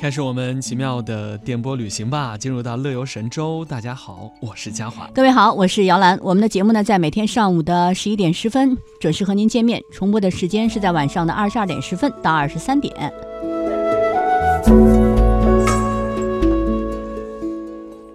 开始我们奇妙的电波旅行吧，进入到乐游神州。大家好，我是嘉华。各位好，我是姚兰。我们的节目呢，在每天上午的十一点十分准时和您见面，重播的时间是在晚上的二十二点十分到二十三点。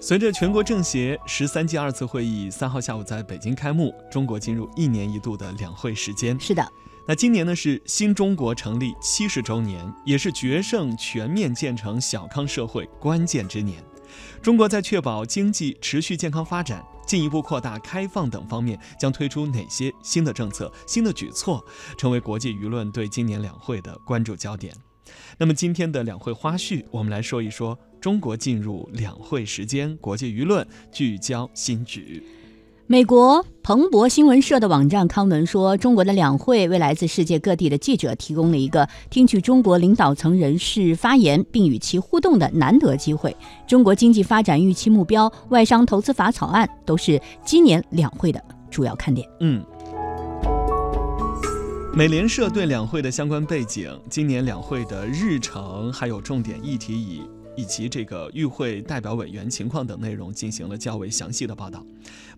随着全国政协十三届二次会议三号下午在北京开幕，中国进入一年一度的两会时间。是的。那今年呢是新中国成立七十周年，也是决胜全面建成小康社会关键之年。中国在确保经济持续健康发展、进一步扩大开放等方面，将推出哪些新的政策、新的举措，成为国际舆论对今年两会的关注焦点。那么今天的两会花絮，我们来说一说中国进入两会时间，国际舆论聚焦新举。美国彭博新闻社的网站刊文说，中国的两会为来自世界各地的记者提供了一个听取中国领导层人士发言并与其互动的难得机会。中国经济发展预期目标、外商投资法草案都是今年两会的主要看点。嗯，美联社对两会的相关背景、今年两会的日程还有重点议题以。以及这个与会代表委员情况等内容进行了较为详细的报道。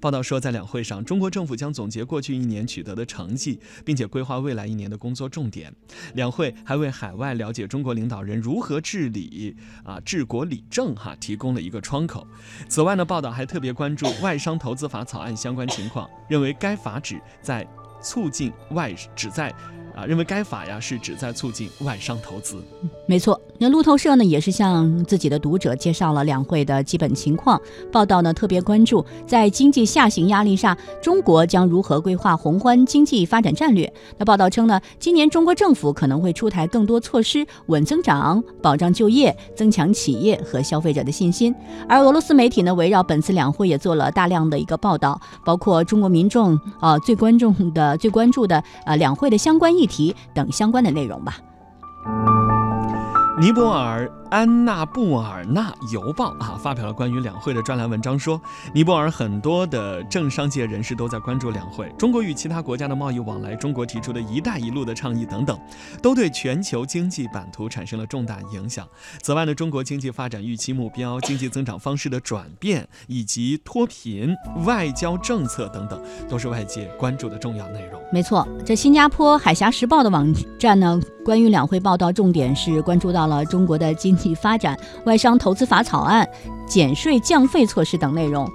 报道说，在两会上，中国政府将总结过去一年取得的成绩，并且规划未来一年的工作重点。两会还为海外了解中国领导人如何治理啊治国理政哈提供了一个窗口。此外呢，报道还特别关注外商投资法草案相关情况，认为该法旨在促进外旨在。啊，认为该法呀是旨在促进外商投资。没错，那路透社呢也是向自己的读者介绍了两会的基本情况。报道呢特别关注，在经济下行压力下，中国将如何规划宏观经济发展战略。那报道称呢，今年中国政府可能会出台更多措施，稳增长、保障就业、增强企业和消费者的信心。而俄罗斯媒体呢，围绕本次两会也做了大量的一个报道，包括中国民众啊最关注的、最关注的呃两会的相关议。题等相关的内容吧。尼泊尔。安纳布尔纳邮报啊发表了关于两会的专栏文章，说尼泊尔很多的政商界人士都在关注两会，中国与其他国家的贸易往来，中国提出的一带一路的倡议等等，都对全球经济版图产生了重大影响。此外呢，中国经济发展预期目标、经济增长方式的转变以及脱贫、外交政策等等，都是外界关注的重要内容。没错，这新加坡海峡时报的网站呢，关于两会报道重点是关注到了中国的经。以发展、外商投资法草案、减税降费措施等内容。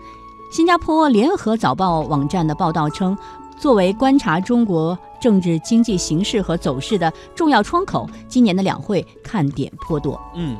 新加坡联合早报网站的报道称，作为观察中国政治经济形势和走势的重要窗口，今年的两会看点颇多。嗯。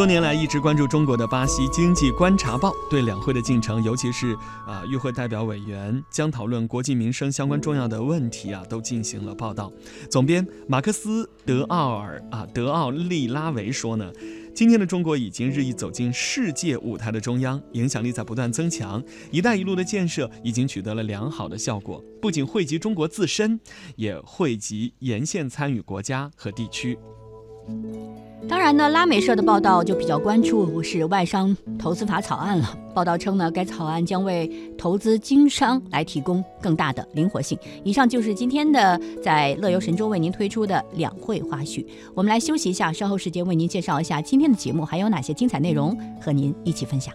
多年来一直关注中国的巴西经济观察报对两会的进程，尤其是啊与会代表委员将讨论国计民生相关重要的问题啊，都进行了报道。总编马克思德奥尔啊德奥利拉维说呢，今天的中国已经日益走进世界舞台的中央，影响力在不断增强。一带一路的建设已经取得了良好的效果，不仅惠及中国自身，也惠及沿线参与国家和地区。当然呢，拉美社的报道就比较关注是外商投资法草案了。报道称呢，该草案将为投资经商来提供更大的灵活性。以上就是今天的在乐游神州为您推出的两会花絮。我们来休息一下，稍后时间为您介绍一下今天的节目还有哪些精彩内容和您一起分享。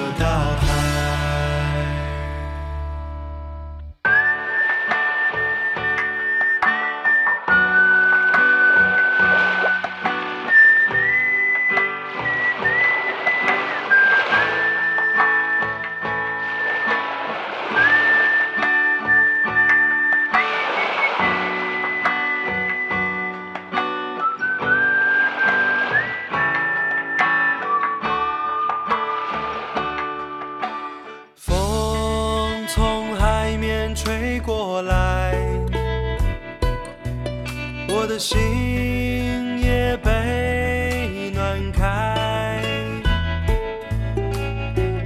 心也被暖开。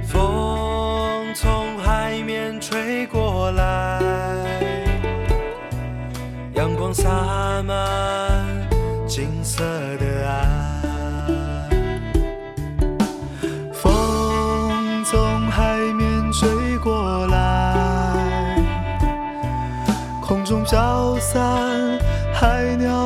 风从海面吹过来，阳光洒满金色的岸。风从海面吹过来，空中飘散海鸟